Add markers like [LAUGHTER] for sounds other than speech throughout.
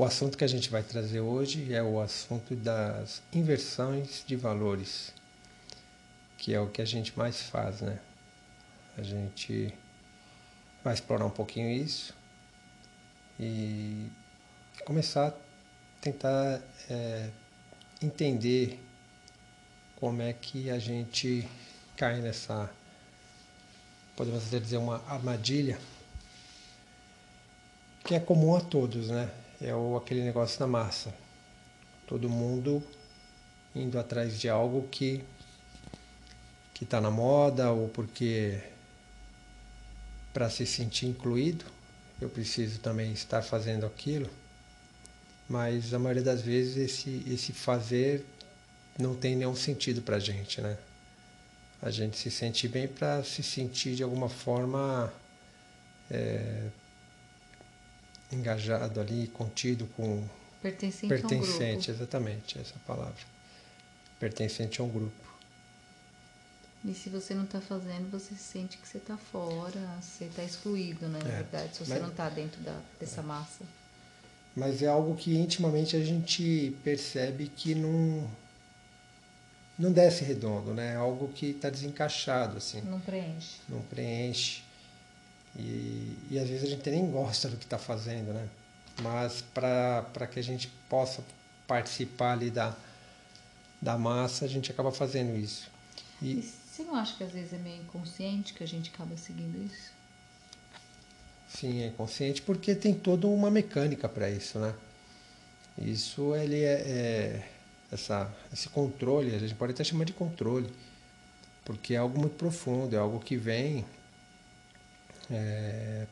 O assunto que a gente vai trazer hoje é o assunto das inversões de valores, que é o que a gente mais faz, né? A gente vai explorar um pouquinho isso e começar a tentar é, entender como é que a gente cai nessa, podemos até dizer, uma armadilha que é comum a todos, né? É o, aquele negócio da massa. Todo mundo indo atrás de algo que que está na moda ou porque para se sentir incluído eu preciso também estar fazendo aquilo mas a maioria das vezes esse esse fazer não tem nenhum sentido para a gente né a gente se sente bem para se sentir de alguma forma é, engajado ali, contido com. Pertencente, pertencente a um exatamente, essa palavra. Pertencente a um grupo. E se você não está fazendo, você sente que você está fora, você está excluído, né? Na é, verdade, se você mas, não está dentro da, dessa massa. Mas é algo que intimamente a gente percebe que não não desce redondo, né? É algo que está desencaixado assim. Não preenche. Não preenche. E, e às vezes a gente nem gosta do que está fazendo, né? Mas para que a gente possa participar ali da, da massa, a gente acaba fazendo isso. E, e você não acha que às vezes é meio inconsciente que a gente acaba seguindo isso? Sim, é inconsciente porque tem toda uma mecânica para isso, né? Isso ele é, é, essa, esse controle, a gente pode até chamar de controle, porque é algo muito profundo, é algo que vem é,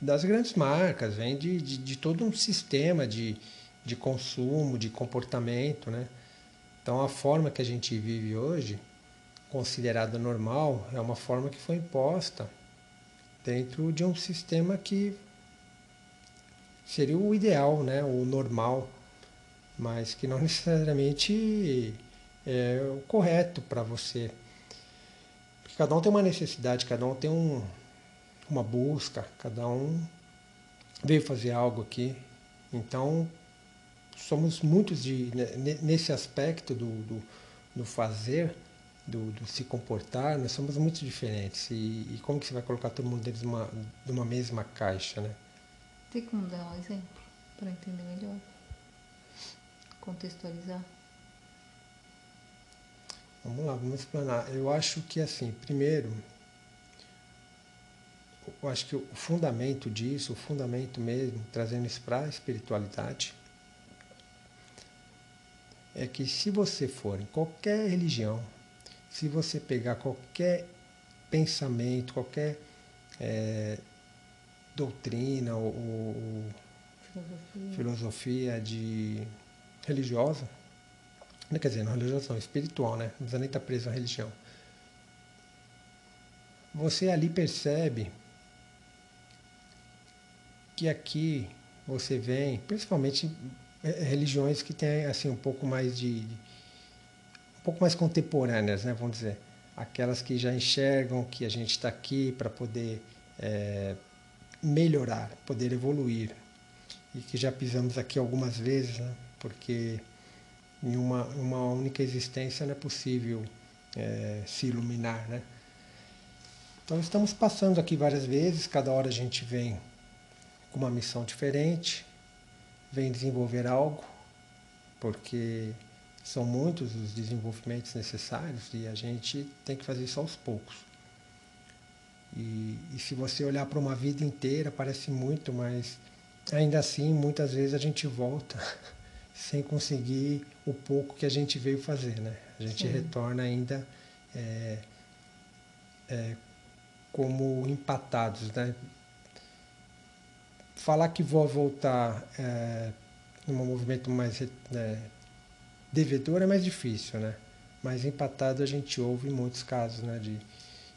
das grandes marcas, vem de, de, de, todo um sistema de, de consumo, de comportamento. Né? Então, a forma que a gente vive hoje, considerada normal, é uma forma que foi imposta dentro de um sistema que seria o ideal, né? o normal, mas que não [LAUGHS] necessariamente é o correto para você cada um tem uma necessidade, cada um tem um, uma busca, cada um veio fazer algo aqui. Então, somos muitos de, nesse aspecto do, do, do fazer, do, do, se comportar, nós somos muito diferentes. E, e, como que você vai colocar todo mundo dentro de uma, de uma mesma caixa, né? Tem como dar um exemplo para entender melhor? Contextualizar? Vamos lá, vamos explanar. Eu acho que assim, primeiro, eu acho que o fundamento disso, o fundamento mesmo, trazendo isso para a espiritualidade, é que se você for em qualquer religião, se você pegar qualquer pensamento, qualquer é, doutrina ou, ou filosofia. filosofia de religiosa, quer dizer, na religião espiritual, né? Não precisa nem estar tá preso à religião. Você ali percebe que aqui você vem, principalmente é, é, religiões que têm assim um pouco mais de, de um pouco mais contemporâneas, né? Vamos dizer, aquelas que já enxergam que a gente está aqui para poder é, melhorar, poder evoluir e que já pisamos aqui algumas vezes, né? Porque em uma, uma única existência não é possível é, se iluminar, né? Então estamos passando aqui várias vezes, cada hora a gente vem com uma missão diferente, vem desenvolver algo, porque são muitos os desenvolvimentos necessários e a gente tem que fazer isso aos poucos. E, e se você olhar para uma vida inteira, parece muito, mas ainda assim, muitas vezes a gente volta [LAUGHS] sem conseguir o pouco que a gente veio fazer, né? A gente Sim. retorna ainda é, é, como empatados, né? Falar que vou voltar é, num movimento mais é, devedor é mais difícil, né? Mas empatado a gente ouve em muitos casos, né? De,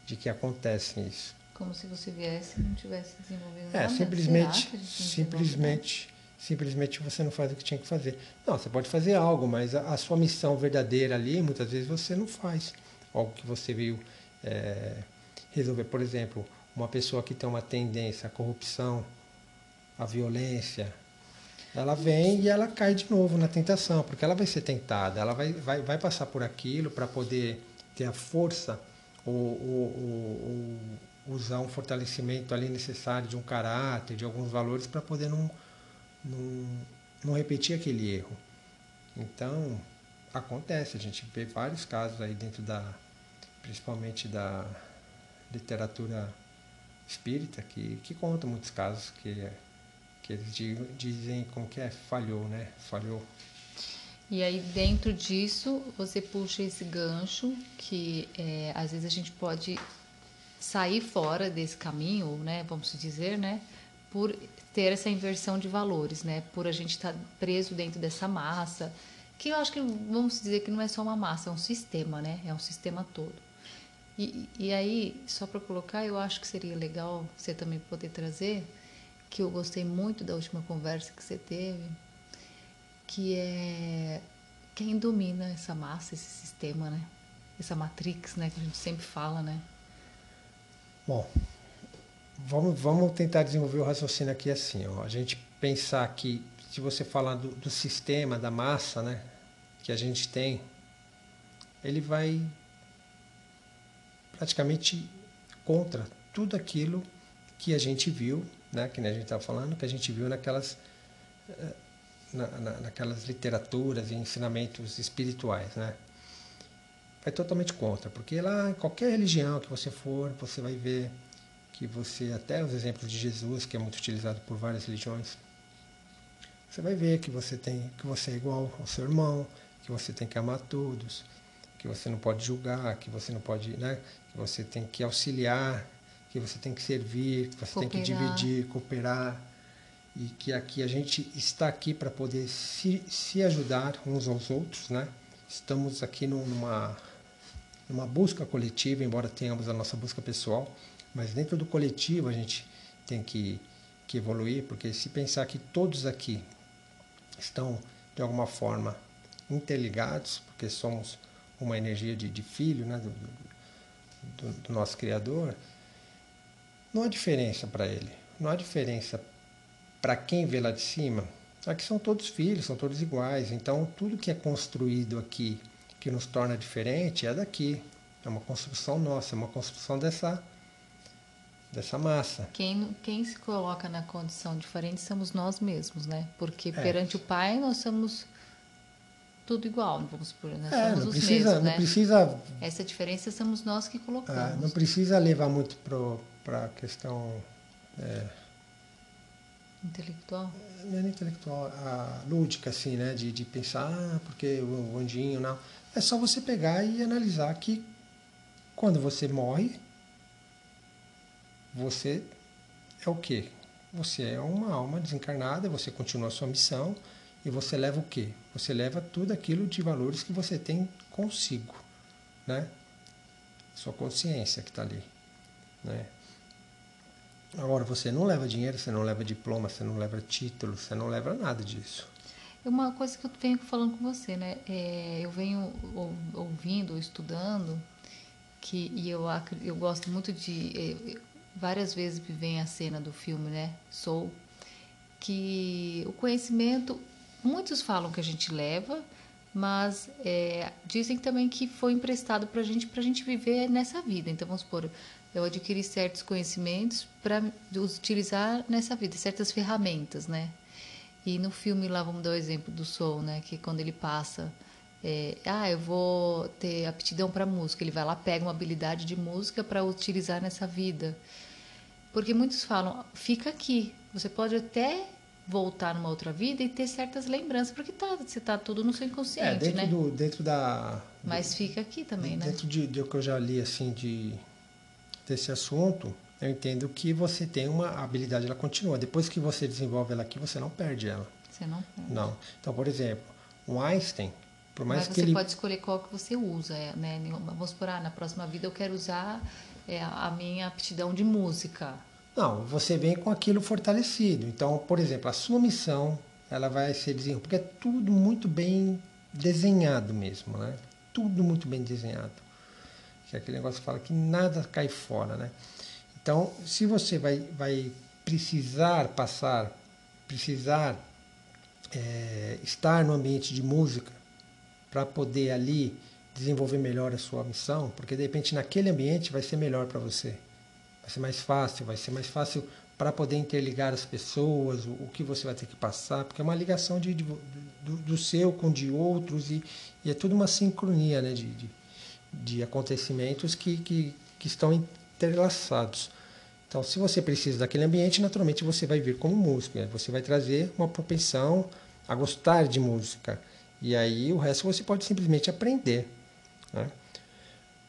de que acontece isso. Como se você viesse e não tivesse desenvolvido é, nada. É, simplesmente, simplesmente simplesmente você não faz o que tinha que fazer. Não, você pode fazer algo, mas a, a sua missão verdadeira ali, muitas vezes você não faz algo que você veio é, resolver. Por exemplo, uma pessoa que tem uma tendência à corrupção, a violência, ela vem e ela cai de novo na tentação, porque ela vai ser tentada, ela vai, vai, vai passar por aquilo para poder ter a força ou, ou, ou, ou, usar um fortalecimento ali necessário de um caráter, de alguns valores para poder não, não, não repetir aquele erro. Então, acontece, a gente vê vários casos aí dentro da, principalmente da literatura espírita, que, que conta muitos casos que, que eles dizem como que é, falhou, né? Falhou. E aí dentro disso você puxa esse gancho que é, às vezes a gente pode sair fora desse caminho, né? Vamos dizer, né? Por ter essa inversão de valores, né? Por a gente estar tá preso dentro dessa massa, que eu acho que vamos dizer que não é só uma massa, é um sistema, né? É um sistema todo. E, e aí, só para colocar, eu acho que seria legal você também poder trazer, que eu gostei muito da última conversa que você teve, que é quem domina essa massa, esse sistema, né? Essa matrix, né? Que a gente sempre fala, né? Bom, vamos, vamos tentar desenvolver o raciocínio aqui assim. Ó. A gente pensar que, se você falar do, do sistema, da massa, né? Que a gente tem, ele vai praticamente contra tudo aquilo que a gente viu, né, que a gente estava falando, que a gente viu naquelas, eh, na, na, naquelas literaturas e ensinamentos espirituais, né? Vai totalmente contra, porque lá em qualquer religião que você for, você vai ver que você, até os exemplos de Jesus, que é muito utilizado por várias religiões, você vai ver que você tem que você é igual ao seu irmão, que você tem que amar todos, que você não pode julgar, que você não pode, né, que você tem que auxiliar, que você tem que servir, que você cooperar. tem que dividir, cooperar e que aqui a gente está aqui para poder se, se ajudar uns aos outros, né? Estamos aqui numa numa busca coletiva, embora tenhamos a nossa busca pessoal, mas dentro do coletivo a gente tem que, que evoluir, porque se pensar que todos aqui estão de alguma forma interligados, porque somos uma energia de, de filho, né, do, do, do nosso Criador, não há diferença para ele. Não há diferença para quem vê lá de cima. Aqui são todos filhos, são todos iguais. Então, tudo que é construído aqui, que nos torna diferente, é daqui. É uma construção nossa, é uma construção dessa, dessa massa. Quem, quem se coloca na condição diferente somos nós mesmos, né? Porque é. perante o Pai nós somos tudo igual, vamos supor, nós é, somos não os precisa, mesmos, não né? precisa. Essa diferença somos nós que colocamos. É, não precisa levar muito para a questão é, intelectual. Não é intelectual, a lúdica assim, né, de, de pensar, ah, porque o ondinho não. É só você pegar e analisar que quando você morre, você é o quê? Você é uma alma desencarnada, você continua a sua missão e você leva o quê? Você leva tudo aquilo de valores que você tem consigo, né? Sua consciência que está ali, né? Agora, você não leva dinheiro, você não leva diploma, você não leva título, você não leva nada disso. É uma coisa que eu venho falando com você, né? É, eu venho ouvindo, estudando, que, e eu, eu gosto muito de. Várias vezes me vem a cena do filme, né? Soul, que o conhecimento Muitos falam que a gente leva, mas é, dizem também que foi emprestado para a gente, para a gente viver nessa vida. Então, vamos supor, eu adquiri certos conhecimentos para utilizar nessa vida, certas ferramentas, né? E no filme lá, vamos dar o exemplo do Soul, né? Que quando ele passa, é, ah, eu vou ter aptidão para música, ele vai lá, pega uma habilidade de música para utilizar nessa vida. Porque muitos falam, fica aqui, você pode até voltar numa outra vida e ter certas lembranças, porque tá, você tá tudo no seu inconsciente, é, dentro né? Do, dentro da... Mas do, fica aqui também, né? Dentro de, de o que eu já li, assim, de, desse assunto, eu entendo que você tem uma habilidade, ela continua. Depois que você desenvolve ela aqui, você não perde ela. Você não perde. Não. Então, por exemplo, o Einstein, por mais Mas que você ele... pode escolher qual que você usa, é, né? Vamos supor, ah, na próxima vida eu quero usar é, a minha aptidão de música. Não, você vem com aquilo fortalecido. Então, por exemplo, a sua missão, ela vai ser desenvolvida, porque é tudo muito bem desenhado mesmo, né? Tudo muito bem desenhado. Que é aquele negócio que fala que nada cai fora, né? Então, se você vai, vai precisar passar precisar é, estar no ambiente de música para poder ali desenvolver melhor a sua missão, porque de repente naquele ambiente vai ser melhor para você. Vai ser mais fácil, vai ser mais fácil para poder interligar as pessoas, o, o, que você vai ter que passar, porque é uma ligação de, de do, do, seu com de outros e, e, é tudo uma sincronia né, de, de, de acontecimentos que, que, que estão entrelaçados. Então, se você precisa daquele ambiente, naturalmente você vai vir como músico, né? você vai trazer uma propensão a gostar de música. E aí o resto você pode simplesmente aprender. Né?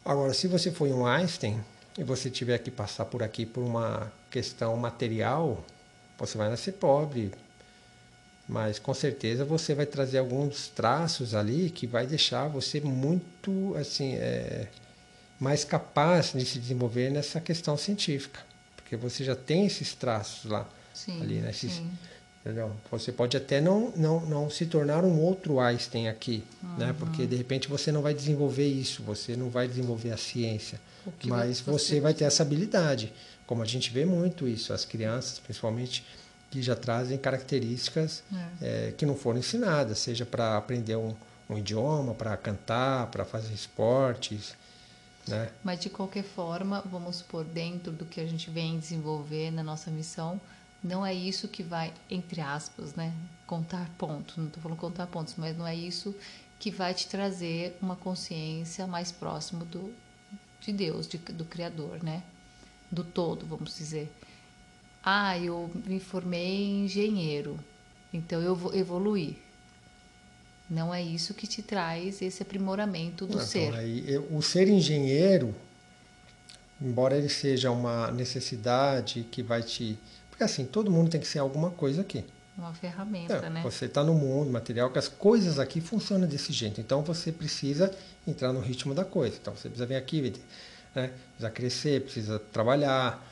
Agora, se você for um Einstein e você tiver que passar por aqui por uma questão material, você vai nascer pobre. Mas com certeza você vai trazer alguns traços ali que vai deixar você muito assim é, mais capaz de se desenvolver nessa questão científica, porque você já tem esses traços lá sim, ali, né? Esses, sim Entendeu? Você pode até não, não, não se tornar um outro Einstein aqui, uhum. né? Porque de repente você não vai desenvolver isso, você não vai desenvolver a ciência, mas você, você vai ter essa habilidade. Como a gente vê muito isso, as crianças, principalmente, que já trazem características é. É, que não foram ensinadas, seja para aprender um, um idioma, para cantar, para fazer esportes. Né? Mas de qualquer forma, vamos supor, dentro do que a gente vem desenvolver na nossa missão, não é isso que vai, entre aspas, né, contar pontos. Não estou falando contar pontos, mas não é isso que vai te trazer uma consciência mais próximo do, de Deus, de, do Criador, né? Do todo, vamos dizer. Ah, eu me formei engenheiro, então eu vou evoluir. Não é isso que te traz esse aprimoramento do não, ser. Aí, o ser engenheiro, embora ele seja uma necessidade que vai te porque assim, todo mundo tem que ser alguma coisa aqui. Uma ferramenta, é, né? Você está no mundo material que as coisas aqui funcionam desse jeito. Então você precisa entrar no ritmo da coisa. Então você precisa vir aqui, né? precisa crescer, precisa trabalhar.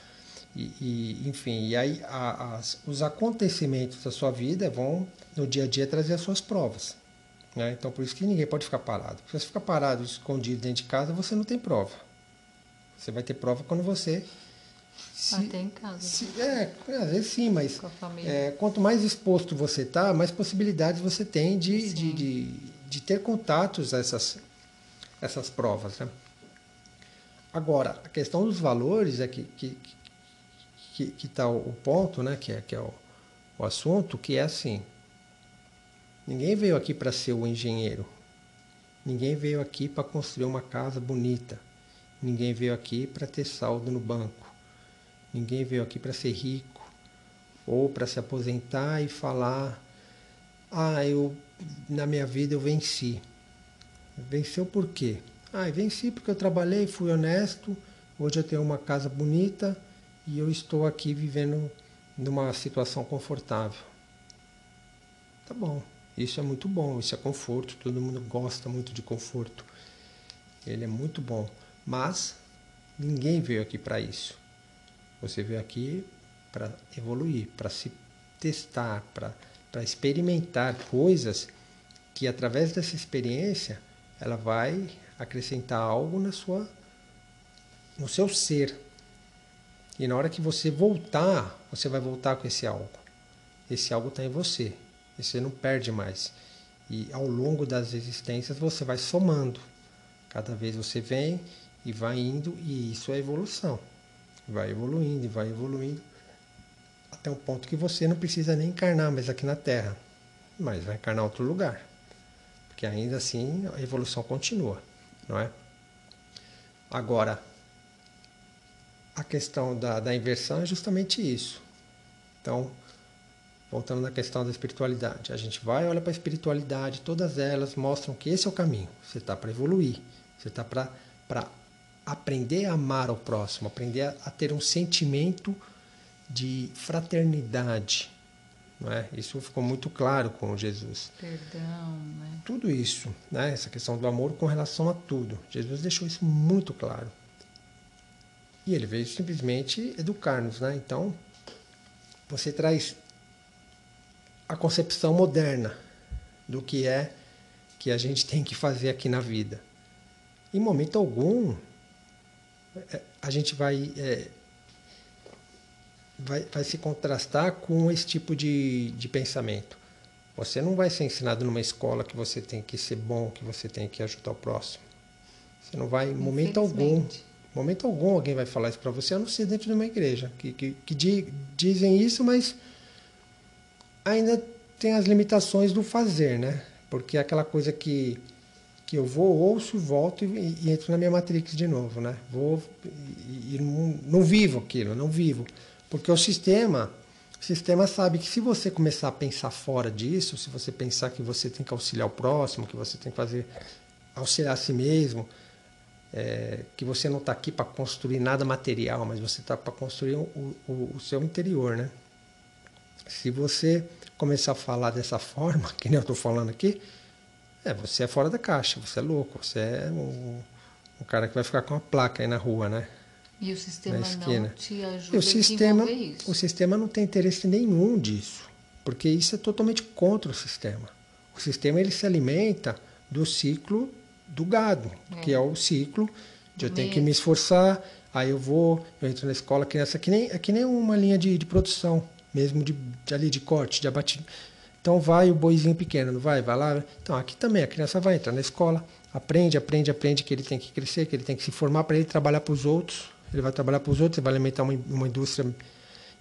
E, e enfim, e aí a, as, os acontecimentos da sua vida vão no dia a dia trazer as suas provas. Né? Então por isso que ninguém pode ficar parado. Se você ficar parado, escondido dentro de casa, você não tem prova. Você vai ter prova quando você se, Até em casa. Se, é, às vezes sim, mas é, quanto mais exposto você está, mais possibilidades você tem de, de, de, de, ter contatos a essas, essas provas. Né? Agora, a questão dos valores é que que que, que tá o, ponto, né? Que é que é o, o assunto, que é assim. Ninguém veio aqui para ser o engenheiro. Ninguém veio aqui para construir uma casa bonita. Ninguém veio aqui para ter saldo no banco. Ninguém veio aqui para ser rico ou para se aposentar e falar: "Ah, eu na minha vida eu venci". Venceu por quê? Ah, venci porque eu trabalhei, fui honesto, hoje eu tenho uma casa bonita e eu estou aqui vivendo numa situação confortável. Tá bom, isso é muito bom, isso é conforto, todo mundo gosta muito de conforto. Ele é muito bom, mas ninguém veio aqui para isso. Você veio aqui para evoluir, para se testar, para experimentar coisas que através dessa experiência ela vai acrescentar algo na sua no seu ser. E na hora que você voltar, você vai voltar com esse algo. Esse algo está em você. E você não perde mais. E ao longo das existências você vai somando. Cada vez você vem e vai indo, e isso é evolução vai evoluindo e vai evoluindo até um ponto que você não precisa nem encarnar mais aqui na Terra, mas vai encarnar outro lugar, porque ainda assim a evolução continua, não é? Agora, a questão da, da inversão é justamente isso. Então, voltando na questão da espiritualidade, a gente vai, olha para a espiritualidade, todas elas mostram que esse é o caminho. Você está para evoluir, você está para aprender a amar o próximo, aprender a, a ter um sentimento de fraternidade. Não é? Isso ficou muito claro com Jesus. Perdão, né? Tudo isso, né? essa questão do amor com relação a tudo. Jesus deixou isso muito claro. E ele veio simplesmente educar-nos. Né? Então, você traz a concepção moderna do que é que a gente tem que fazer aqui na vida. Em momento algum, a gente vai é, vai, vai se contrastar com esse tipo de, de pensamento. Você não vai ser ensinado numa escola que você tem que ser bom, que você tem que ajudar o próximo. Você não vai, em momento algum, momento algum alguém vai falar isso para você, a não ser dentro de uma igreja, que, que, que di, dizem isso, mas ainda tem as limitações do fazer, né? Porque é aquela coisa que, que eu vou, ouço, volto e, e entro na minha matrix de novo, né? Vou e, e não, não vivo aquilo, não vivo. Porque o sistema, o sistema sabe que se você começar a pensar fora disso, se você pensar que você tem que auxiliar o próximo, que você tem que fazer auxiliar a si mesmo, é, que você não está aqui para construir nada material, mas você está para construir o, o, o, seu interior, né? Se você começar a falar dessa forma, [LAUGHS] que nem eu estou falando aqui, é, você é fora da caixa, você é louco, você é um, um cara que vai ficar com uma placa aí na rua, né? E o sistema não te ajuda o sistema, a isso. O sistema não tem interesse nenhum disso, porque isso é totalmente contra o sistema. O sistema ele se alimenta do ciclo do gado, é. que é o ciclo de eu tenho que me esforçar, aí eu vou, eu entro na escola, criança, que nem, é que nem uma linha de, de produção, mesmo de, de, ali de corte, de abatimento. Então vai o boizinho pequeno, não vai? Vai lá. Então aqui também a criança vai entrar na escola, aprende, aprende, aprende que ele tem que crescer, que ele tem que se formar para ele trabalhar para os outros. Ele vai trabalhar para os outros, ele vai alimentar uma, uma indústria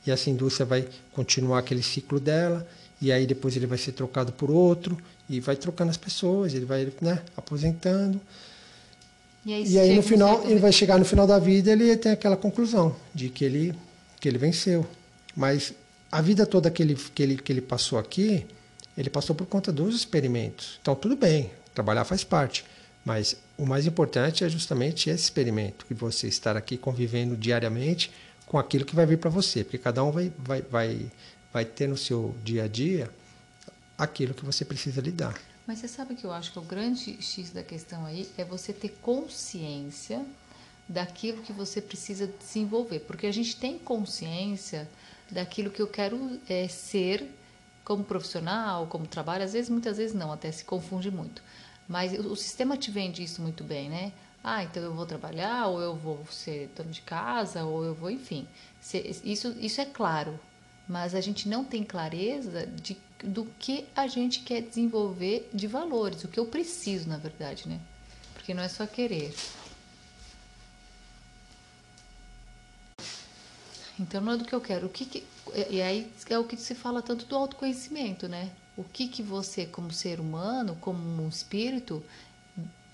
e essa indústria vai continuar aquele ciclo dela e aí depois ele vai ser trocado por outro e vai trocando as pessoas, ele vai né, aposentando. E aí, e aí no final, ele vai chegar no final da vida, ele tem aquela conclusão de que ele, que ele venceu. Mas a vida toda que ele, que, ele, que ele passou aqui, ele passou por conta dos experimentos. Então, tudo bem, trabalhar faz parte. Mas o mais importante é justamente esse experimento, que você estar aqui convivendo diariamente com aquilo que vai vir para você. Porque cada um vai, vai, vai, vai ter no seu dia a dia aquilo que você precisa lidar. Mas você sabe que eu acho que o grande X da questão aí é você ter consciência daquilo que você precisa desenvolver. Porque a gente tem consciência daquilo que eu quero é, ser como profissional, como trabalho. Às vezes, muitas vezes não, até se confunde muito. Mas o sistema te vende isso muito bem, né? Ah, então eu vou trabalhar, ou eu vou ser dono de casa, ou eu vou, enfim. Isso, isso é claro, mas a gente não tem clareza de, do que a gente quer desenvolver de valores, o que eu preciso, na verdade, né? Porque não é só querer. Então não é do que eu quero. O que, que e aí é o que se fala tanto do autoconhecimento, né? O que que você, como ser humano, como um espírito,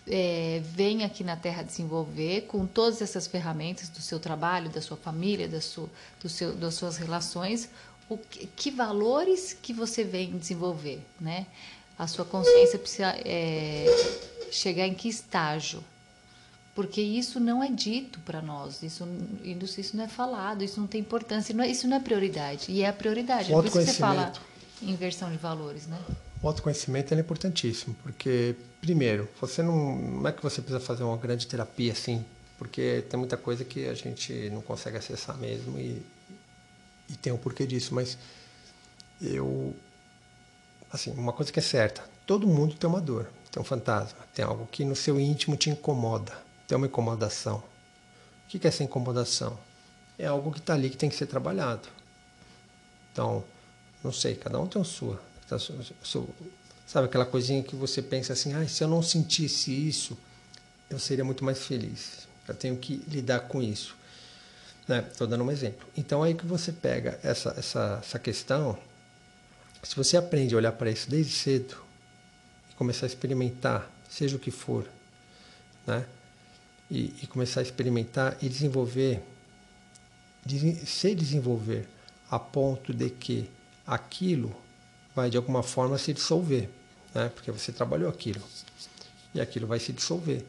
é, vem aqui na Terra desenvolver com todas essas ferramentas do seu trabalho, da sua família, da sua, do seu, das suas relações, o que, que valores que você vem desenvolver, né? A sua consciência precisa é, chegar em que estágio? Porque isso não é dito para nós, isso, isso não é falado, isso não tem importância, não é, isso não é prioridade. E é a prioridade. É por isso que você fala inversão de valores, né? O autoconhecimento é importantíssimo, porque, primeiro, você não, não é que você precisa fazer uma grande terapia assim, porque tem muita coisa que a gente não consegue acessar mesmo e, e tem um porquê disso, mas eu. Assim, uma coisa que é certa: todo mundo tem uma dor, tem um fantasma, tem algo que no seu íntimo te incomoda, tem uma incomodação. O que é essa incomodação? É algo que está ali que tem que ser trabalhado. Então, não sei, cada um tem a sua Tá, sabe aquela coisinha que você pensa assim, ah, se eu não sentisse isso, eu seria muito mais feliz. Eu tenho que lidar com isso. Estou né? dando um exemplo. Então aí que você pega essa, essa, essa questão, se você aprende a olhar para isso desde cedo e começar a experimentar, seja o que for, né? E, e começar a experimentar e desenvolver, se desenvolver a ponto de que aquilo vai de alguma forma se dissolver, né? porque você trabalhou aquilo e aquilo vai se dissolver.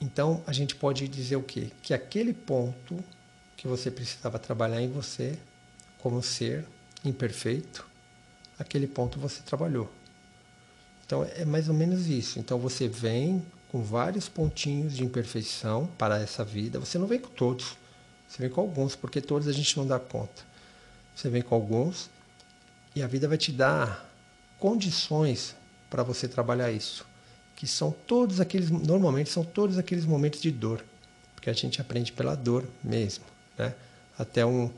Então a gente pode dizer o quê? Que aquele ponto que você precisava trabalhar em você como ser imperfeito, aquele ponto você trabalhou. Então é mais ou menos isso. Então você vem com vários pontinhos de imperfeição para essa vida. Você não vem com todos, você vem com alguns, porque todos a gente não dá conta. Você vem com alguns e a vida vai te dar condições para você trabalhar isso, que são todos aqueles, normalmente são todos aqueles momentos de dor, porque a gente aprende pela dor mesmo, né? Até um,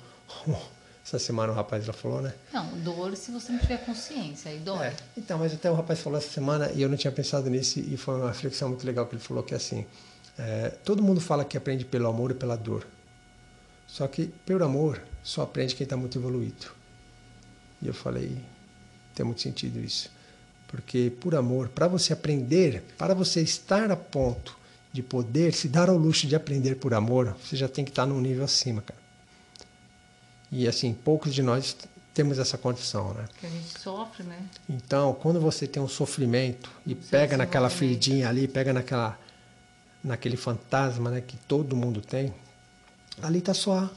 [LAUGHS] essa semana o rapaz já falou, né? Não, dor se você não tiver consciência, aí dói. É, então, mas até o rapaz falou essa semana e eu não tinha pensado nisso e foi uma reflexão muito legal que ele falou que é assim, é, todo mundo fala que aprende pelo amor e pela dor. Só que pelo amor só aprende quem está muito evoluído. E eu falei, tem muito sentido isso. Porque por amor, para você aprender, para você estar a ponto de poder se dar ao luxo de aprender por amor, você já tem que estar num nível acima, cara. E assim, poucos de nós temos essa condição, né? Que a gente sofre, né? Então, quando você tem um sofrimento e pega naquela feridinha ali, pega naquela naquele fantasma, né, que todo mundo tem, ali está sua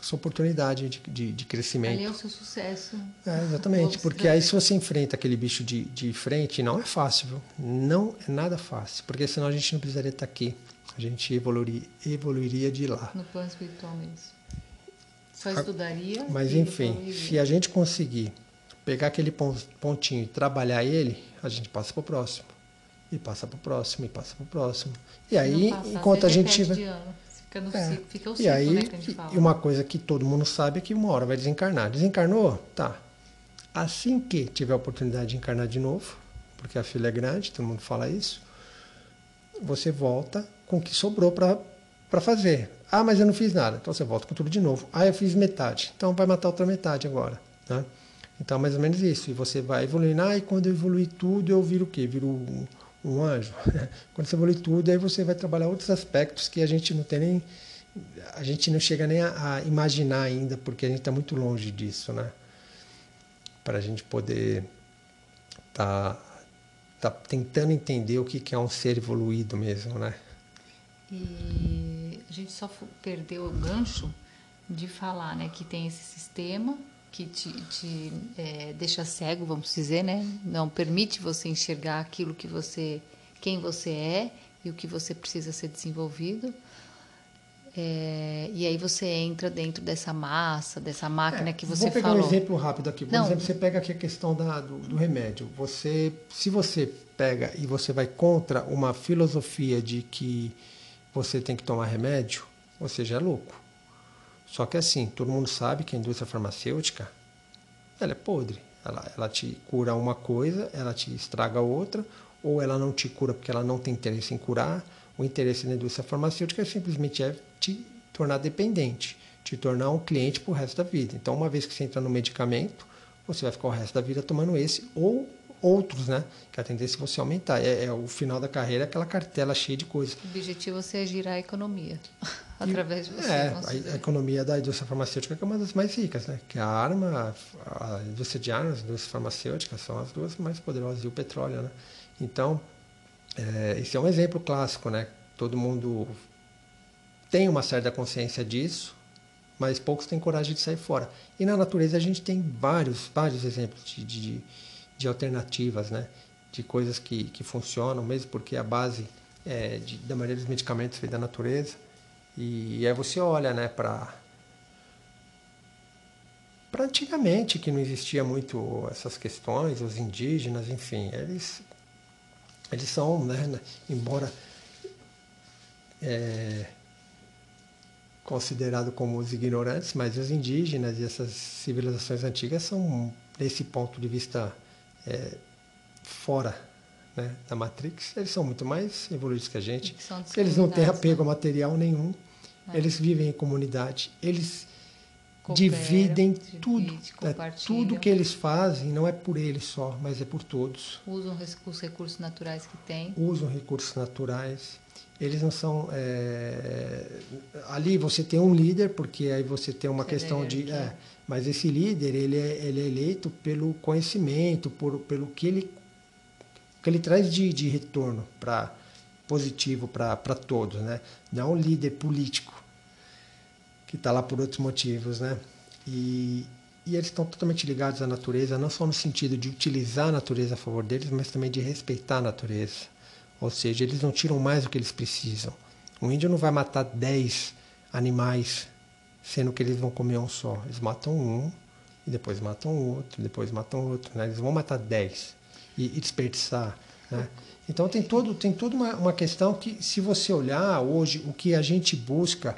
sua oportunidade de, de, de, crescimento. Ali é o seu sucesso. É, exatamente, porque aí se você enfrenta aquele bicho de, de frente, não é fácil, viu? não é nada fácil, porque senão a gente não precisaria estar aqui, a gente evoluiria, evoluiria de lá. No plano espiritual mesmo. Só estudaria. Mas enfim, se a gente conseguir pegar aquele pontinho e trabalhar ele, a gente passa para o próximo. E passa para o próximo, e passa para o próximo. E aí, enquanto a gente tiver. Fica, no é. ciclo, fica o ciclo, e aí, né, E uma coisa que todo mundo sabe é que uma hora vai desencarnar. Desencarnou? Tá. Assim que tiver a oportunidade de encarnar de novo, porque a filha é grande, todo mundo fala isso, você volta com o que sobrou para fazer. Ah, mas eu não fiz nada. Então você volta com tudo de novo. Ah, eu fiz metade. Então vai matar outra metade agora. Né? Então, mais ou menos isso. E você vai evoluindo. Ah, e quando eu evoluir tudo, eu viro o quê? Viro um, um anjo. [LAUGHS] Quando você evolui tudo, aí você vai trabalhar outros aspectos que a gente não tem nem. A gente não chega nem a, a imaginar ainda, porque a gente está muito longe disso, né? Para a gente poder tá, tá tentando entender o que, que é um ser evoluído mesmo, né? E a gente só perdeu o gancho de falar, né, que tem esse sistema que te, te é, deixa cego, vamos dizer, né? Não permite você enxergar aquilo que você, quem você é e o que você precisa ser desenvolvido. É, e aí você entra dentro dessa massa, dessa máquina é, que você falou. Vou pegar falou. um exemplo rápido aqui. Por Não. exemplo, você pega aqui a questão da, do, do, remédio. Você, se você pega e você vai contra uma filosofia de que você tem que tomar remédio, você já é louco. Só que assim, todo mundo sabe que a indústria farmacêutica, ela é podre. Ela, ela te cura uma coisa, ela te estraga outra, ou ela não te cura porque ela não tem interesse em curar. O interesse da indústria farmacêutica é simplesmente é te tornar dependente, te tornar um cliente para o resto da vida. Então, uma vez que você entra no medicamento, você vai ficar o resto da vida tomando esse ou outros, né? Que a tendência é você aumentar. É, é, o final da carreira, aquela cartela cheia de coisas. O objetivo é você girar a economia [LAUGHS] através de você. É, a, a, economia da indústria farmacêutica que é uma das mais ricas, né? Que a arma, a indústria de armas, a indústria farmacêutica são as duas mais poderosas e o petróleo, né? Então, é, esse é um exemplo clássico, né? Todo mundo tem uma certa consciência disso, mas poucos têm coragem de sair fora. E na natureza a gente tem vários, vários exemplos de, de de alternativas, né? de coisas que, que funcionam, mesmo porque a base é, de, da maioria dos medicamentos vem da natureza. E, e aí você olha né, para para antigamente que não existia muito essas questões, os indígenas, enfim, eles eles são, né, né embora é, considerado como os ignorantes, mas os indígenas e essas civilizações antigas são desse ponto de vista é, fora né, da Matrix, eles são muito mais evoluídos que a gente. Eles não têm apego né? a material nenhum. É. Eles vivem em comunidade. Eles Cooperam, dividem tudo. É, tudo que eles fazem não é por eles só, mas é por todos. Usam os recursos naturais que têm. Usam recursos naturais. Eles não são. É, ali você tem um líder, porque aí você tem uma você questão de. É, mas esse líder, ele é, ele é eleito pelo conhecimento, por, pelo que ele, que ele traz de, de retorno para positivo para todos, né? Não é um líder político que está lá por outros motivos, né? E, e eles estão totalmente ligados à natureza, não só no sentido de utilizar a natureza a favor deles, mas também de respeitar a natureza. Ou seja, eles não tiram mais do que eles precisam. O índio não vai matar 10 animais sendo que eles vão comer um só. Eles matam um, e depois matam outro, depois matam outro. Né? Eles vão matar dez e, e desperdiçar. Né? Então tem, todo, tem toda uma, uma questão que, se você olhar hoje, o que a gente busca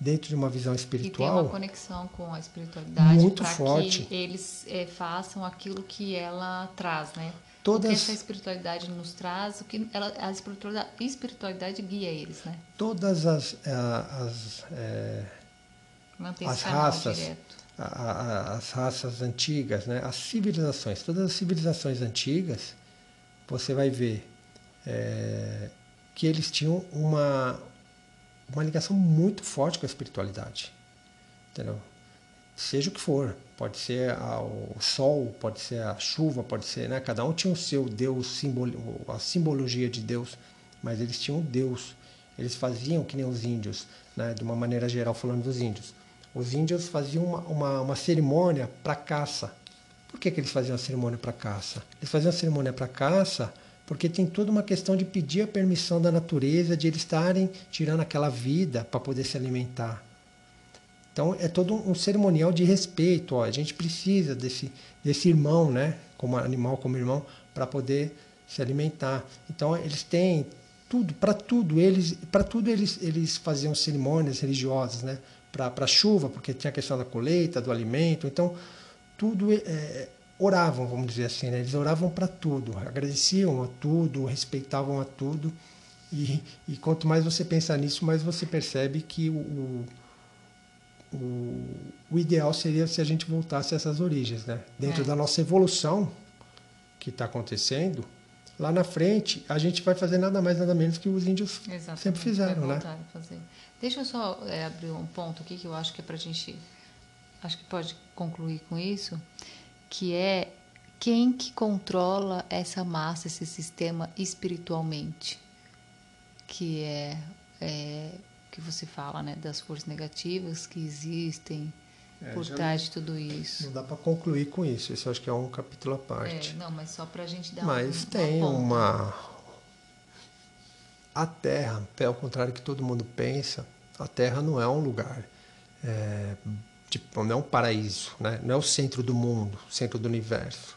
dentro de uma visão espiritual. E tem uma conexão com a espiritualidade muito forte. que eles é, façam aquilo que ela traz, né? Todas, o que essa espiritualidade nos traz, o que ela, a espiritualidade, espiritualidade guia eles, né? Todas as, as, é, as raças, a, a, as raças antigas, né? as civilizações, todas as civilizações antigas, você vai ver é, que eles tinham uma, uma ligação muito forte com a espiritualidade. Entendeu? Seja o que for, pode ser o sol, pode ser a chuva, pode ser, né? Cada um tinha o seu Deus, a simbologia de Deus, mas eles tinham Deus. Eles faziam que nem os índios, né? De uma maneira geral falando dos índios. Os índios faziam uma, uma, uma cerimônia para caça. Por que, que eles faziam a cerimônia para caça? Eles faziam a cerimônia para caça porque tem toda uma questão de pedir a permissão da natureza de eles estarem tirando aquela vida para poder se alimentar. Então é todo um cerimonial de respeito. Ó. A gente precisa desse, desse irmão, né? como animal, como irmão, para poder se alimentar. Então eles têm tudo, para tudo eles, para tudo eles, eles faziam cerimônias religiosas, né? Para a chuva, porque tinha a questão da colheita, do alimento. Então tudo é, oravam, vamos dizer assim, né? eles oravam para tudo, agradeciam a tudo, respeitavam a tudo. E, e, quanto mais você pensa nisso, mais você percebe que o, o, o ideal seria se a gente voltasse a essas origens. Né? Dentro é. da nossa evolução que está acontecendo, lá na frente, a gente vai fazer nada mais, nada menos que os índios Exatamente, sempre fizeram. Né? Fazer. Deixa eu só é, abrir um ponto aqui que eu acho que é para a gente. Acho que pode concluir com isso que é quem que controla essa massa, esse sistema espiritualmente, que é, é que você fala, né, das forças negativas que existem é, por trás de tudo isso. Não dá para concluir com isso. Isso acho que é um capítulo à parte. É, não, mas só para a gente dar. Mas um, tem uma, a Terra, ao contrário que todo mundo pensa, a Terra não é um lugar é, Tipo, não é um paraíso, né? não é o centro do mundo, centro do universo.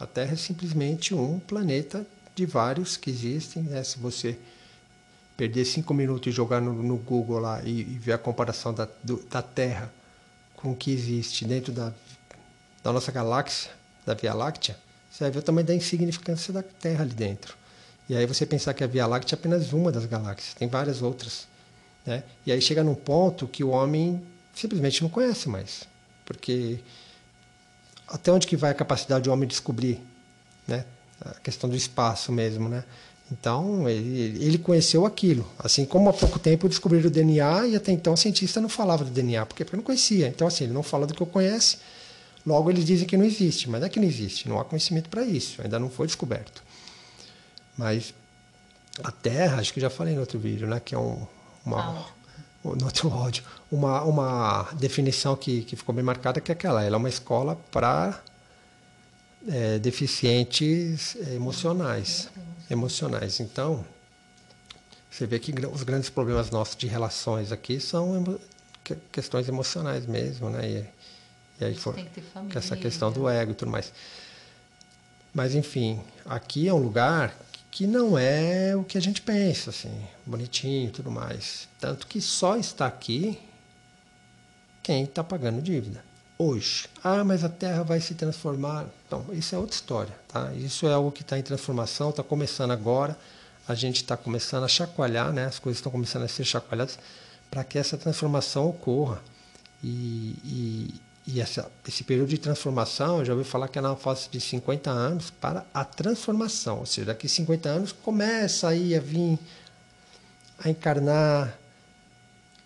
A Terra é simplesmente um planeta de vários que existem. Né? Se você perder cinco minutos e jogar no, no Google lá e, e, ver a comparação da, do, da Terra com o que existe dentro da, da nossa galáxia, da Via Láctea, você vai ver o tamanho da insignificância da Terra ali dentro. E aí você pensar que a Via Láctea é apenas uma das galáxias, tem várias outras. Né? E aí chega num ponto que o homem simplesmente não conhece mais. Porque até onde que vai a capacidade do homem descobrir, né? A questão do espaço mesmo, né? Então, ele, ele conheceu aquilo. Assim como há pouco tempo descobriram o DNA e até então o cientista não falava do DNA, porque, porque não conhecia. Então, assim, ele não fala do que eu conhece, logo eles dizem que não existe. Mas não é que não existe, não há conhecimento para isso, ainda não foi descoberto. Mas a Terra, acho que já falei no outro vídeo, né? Que é um, uma, no outro áudio, uma, uma definição que, que ficou bem marcada, que é aquela, ela é uma escola para é, deficientes emocionais. Emocionais. Então, você vê que os grandes problemas nossos de relações aqui são questões emocionais mesmo, né? E, e aí for, que essa questão do ego e tudo mais. Mas enfim, aqui é um lugar que não é o que a gente pensa, assim, bonitinho e tudo mais. Tanto que só está aqui quem está pagando dívida. Hoje. Ah, mas a Terra vai se transformar. Então, isso é outra história. Tá? Isso é algo que está em transformação, está começando agora. A gente está começando a chacoalhar, né? as coisas estão começando a ser chacoalhadas para que essa transformação ocorra. E, e, e essa, esse período de transformação, eu já ouvi falar que é na fase de 50 anos para a transformação. Ou seja, daqui 50 anos começa aí a vir a encarnar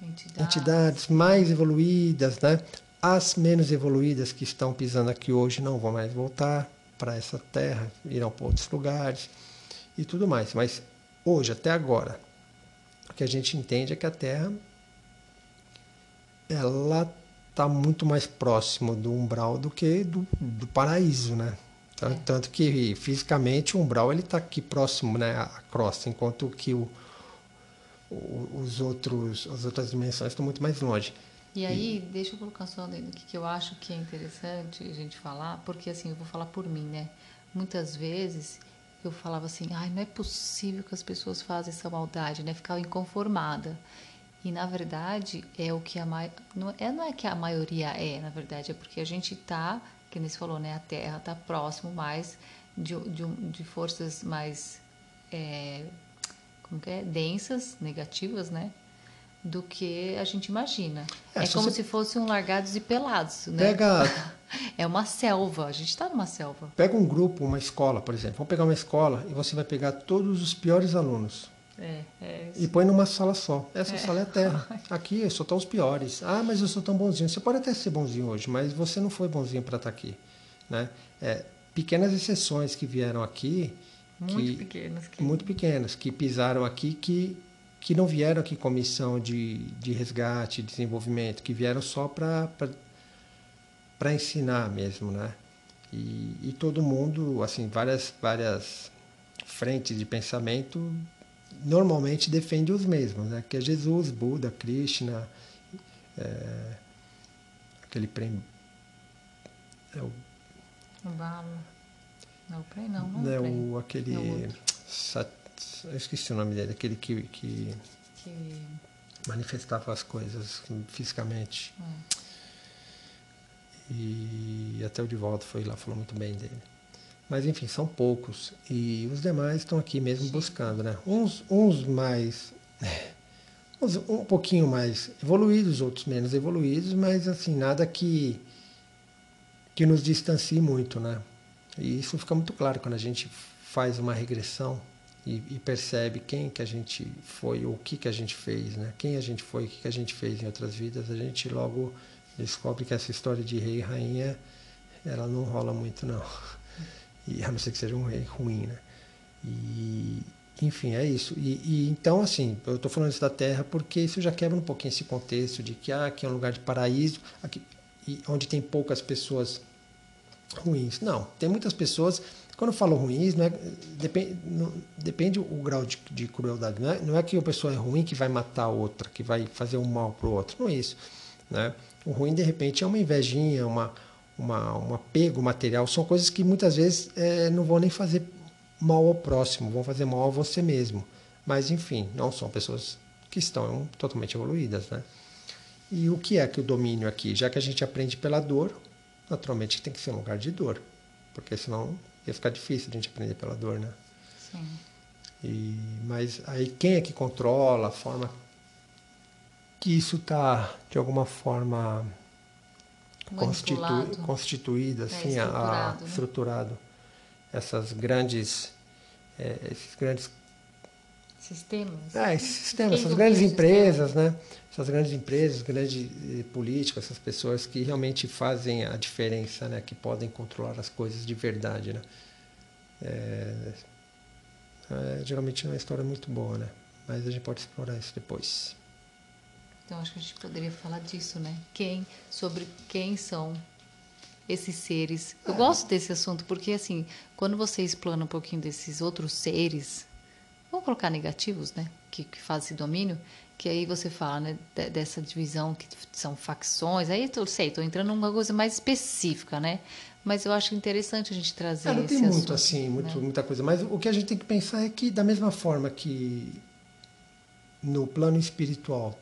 entidades, entidades mais evoluídas, né? As menos evoluídas que estão pisando aqui hoje não vão mais voltar para essa terra, irão para outros lugares e tudo mais. Mas hoje, até agora, o que a gente entende é que a Terra ela está muito mais próximo do umbral do que do, do paraíso, né? Tanto, é. tanto, que fisicamente o umbral ele está aqui próximo, né, à crosta, enquanto que o, o, os outros, as outras dimensões estão muito mais longe. E aí, deixa eu colocar só dentro que eu acho que é interessante a gente falar, porque assim, eu vou falar por mim, né? Muitas vezes eu falava assim, ai, não é possível que as pessoas fazem essa maldade, né? Ficava inconformada. E na verdade é o que a ma... não é não é que a maioria é, na verdade é porque a gente está, que nem falou, né, a Terra está próximo mais de, de, de forças mais é, como que é densas, negativas, né? Do que a gente imagina. É, é como se fosse um largados e pelados, né? Pega... [LAUGHS] é uma selva, a gente está numa selva. Pega um grupo, uma escola, por exemplo. Vamos pegar uma escola e você vai pegar todos os piores alunos. É, é e põe numa sala só. Essa é. sala é a terra. [LAUGHS] Aqui só estão os piores. Ah, mas eu sou tão bonzinho. Você pode até ser bonzinho hoje, mas você não foi bonzinho para estar tá aqui. Né? É, pequenas exceções que vieram aqui. Muito que, pequenas. Que... Muito pequenas, que pisaram aqui, que que não vieram aqui com missão de, de resgate, desenvolvimento, que vieram só para ensinar mesmo, né? E, e todo mundo, assim, várias, várias frentes de pensamento normalmente defende os mesmos, né? Que é Jesus, Buda, Krishna, é, aquele prêmio... É o, o Bala. Não, o prêmio não, não é o, aquele... É Sat, eu esqueci o nome dele, aquele que, que, que... manifestava as coisas fisicamente. Hum. E até o de volta foi lá, falou muito bem dele. Mas enfim, são poucos. E os demais estão aqui mesmo Sim. buscando, né? Uns, uns mais. [LAUGHS] Uns um pouquinho mais evoluídos, outros menos evoluídos, mas assim, nada que, que nos distancie muito, né? E isso fica muito claro quando a gente faz uma regressão e, e, percebe quem que a gente foi, ou o que que a gente fez, né? Quem a gente foi, o que que a gente fez em outras vidas, a gente logo descobre que essa história de rei e rainha, ela não rola muito não. E a não ser que seja um rei ruim, né? E enfim, é isso. E, e então, assim, eu estou falando isso da Terra porque isso já quebra um pouquinho esse contexto de que ah, aqui é um lugar de paraíso, aqui, onde tem poucas pessoas ruins. Não, tem muitas pessoas quando eu falo ruins, não é, depende, não, depende o grau de, de crueldade. Não é, não é que a pessoa é ruim que vai matar a outra, que vai fazer um mal para o outro. Não é isso. Né? O ruim, de repente, é uma invejinha, uma, uma, um apego material. São coisas que muitas vezes é, não vão nem fazer mal ao próximo, vão fazer mal a você mesmo. Mas, enfim, não são pessoas que estão totalmente evoluídas. Né? E o que é que o domínio aqui? Já que a gente aprende pela dor, naturalmente tem que ser um lugar de dor, porque senão ia ficar difícil a gente aprender pela dor, né? Sim. E, mas aí quem é que controla a forma que isso está de alguma forma constitu, constituído, assim, é, estruturado, a, a, né? estruturado. Essas grandes, é, esses grandes sistemas. É, esses sistemas, essas grandes empresas, sistema? né? Essas grandes empresas, grandes eh, políticos, essas pessoas que realmente fazem a diferença, né? Que podem controlar as coisas de verdade, né? É, é, geralmente é uma história muito boa, né? Mas a gente pode explorar isso depois. Então acho que a gente poderia falar disso, né? Quem, sobre quem são esses seres. Eu é. gosto desse assunto porque assim, quando você explana um pouquinho desses outros seres, vamos colocar negativos, né? Que, que fazem esse domínio, que aí você fala, né? dessa divisão que são facções. Aí eu sei, estou entrando numa coisa mais específica, né? Mas eu acho interessante a gente trazer. É, não tem muito assim, muito, né? muita coisa. Mas o que a gente tem que pensar é que da mesma forma que no plano espiritual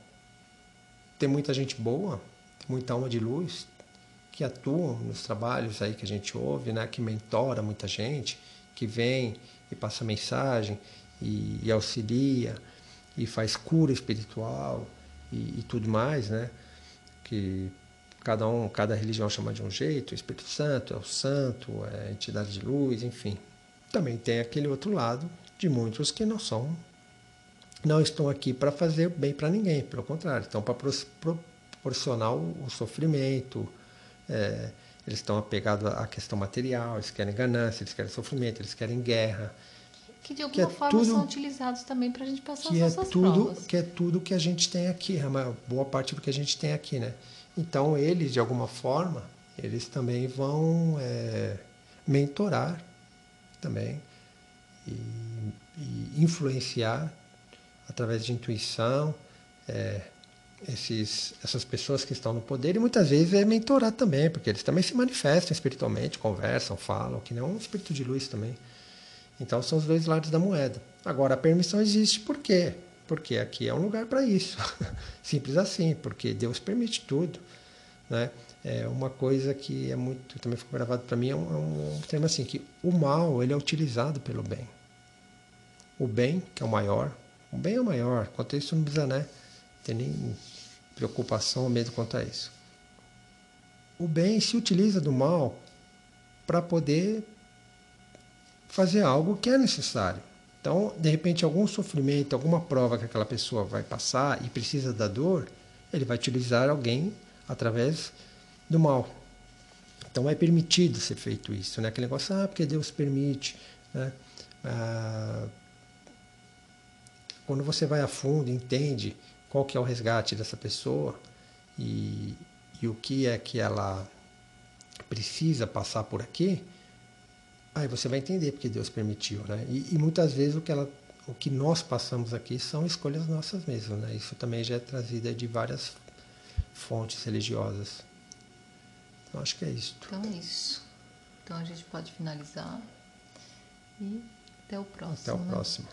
tem muita gente boa, muita alma de luz que atuam nos trabalhos aí que a gente ouve, né? Que mentora muita gente, que vem e passa mensagem e, e auxilia e faz cura espiritual e, e, tudo mais, né? Que cada um, cada religião chama de um jeito, o Espírito Santo é o santo, é a entidade de luz, enfim. Também tem aquele outro lado de muitos que não são, não estão aqui para fazer bem para ninguém, pelo contrário, estão para proporcionar o, o sofrimento. É, eles estão apegados à questão material, eles querem ganância, eles querem sofrimento, eles querem guerra, que de alguma que é forma tudo, são utilizados também para a gente passar que as é tudo, provas. Que é tudo que a gente tem aqui, a maior, boa parte do que a gente tem aqui, né? Então, eles, de alguma forma, eles também vão é, mentorar também e, e, influenciar através de intuição é, esses, essas pessoas que estão no poder e muitas vezes é mentorar também, porque eles também se manifestam espiritualmente, conversam, falam, que nem um espírito de luz também. Então são os dois lados da moeda. Agora, a permissão existe por quê? porque aqui é um lugar para isso. [LAUGHS] Simples assim, porque Deus permite tudo. Né? É uma coisa que é muito, também ficou gravado para mim, é um, é um assim, que o mal ele é utilizado pelo bem. O bem, que é o maior, o bem é o maior, quanto isso não precisa né, ter nem preocupação ou medo quanto a isso. O bem se utiliza do mal para poder fazer algo que é necessário. Então, de repente, algum sofrimento, alguma prova que aquela pessoa vai passar e precisa da dor, ele vai utilizar alguém através do mal. Então, é permitido ser feito isso, né? Aquele negócio, ah, porque Deus permite, né? Ah, quando você vai a fundo, entende qual que é o resgate dessa pessoa e, e o que é que ela precisa passar por aqui, aí você vai entender porque Deus permitiu, né? E, e, muitas vezes o que ela, o que nós passamos aqui são escolhas nossas mesmo, né? Isso também já é trazido de várias fontes religiosas. Então acho que é isso. Então é isso. Então a gente pode finalizar e até o próximo. Até o né? próximo.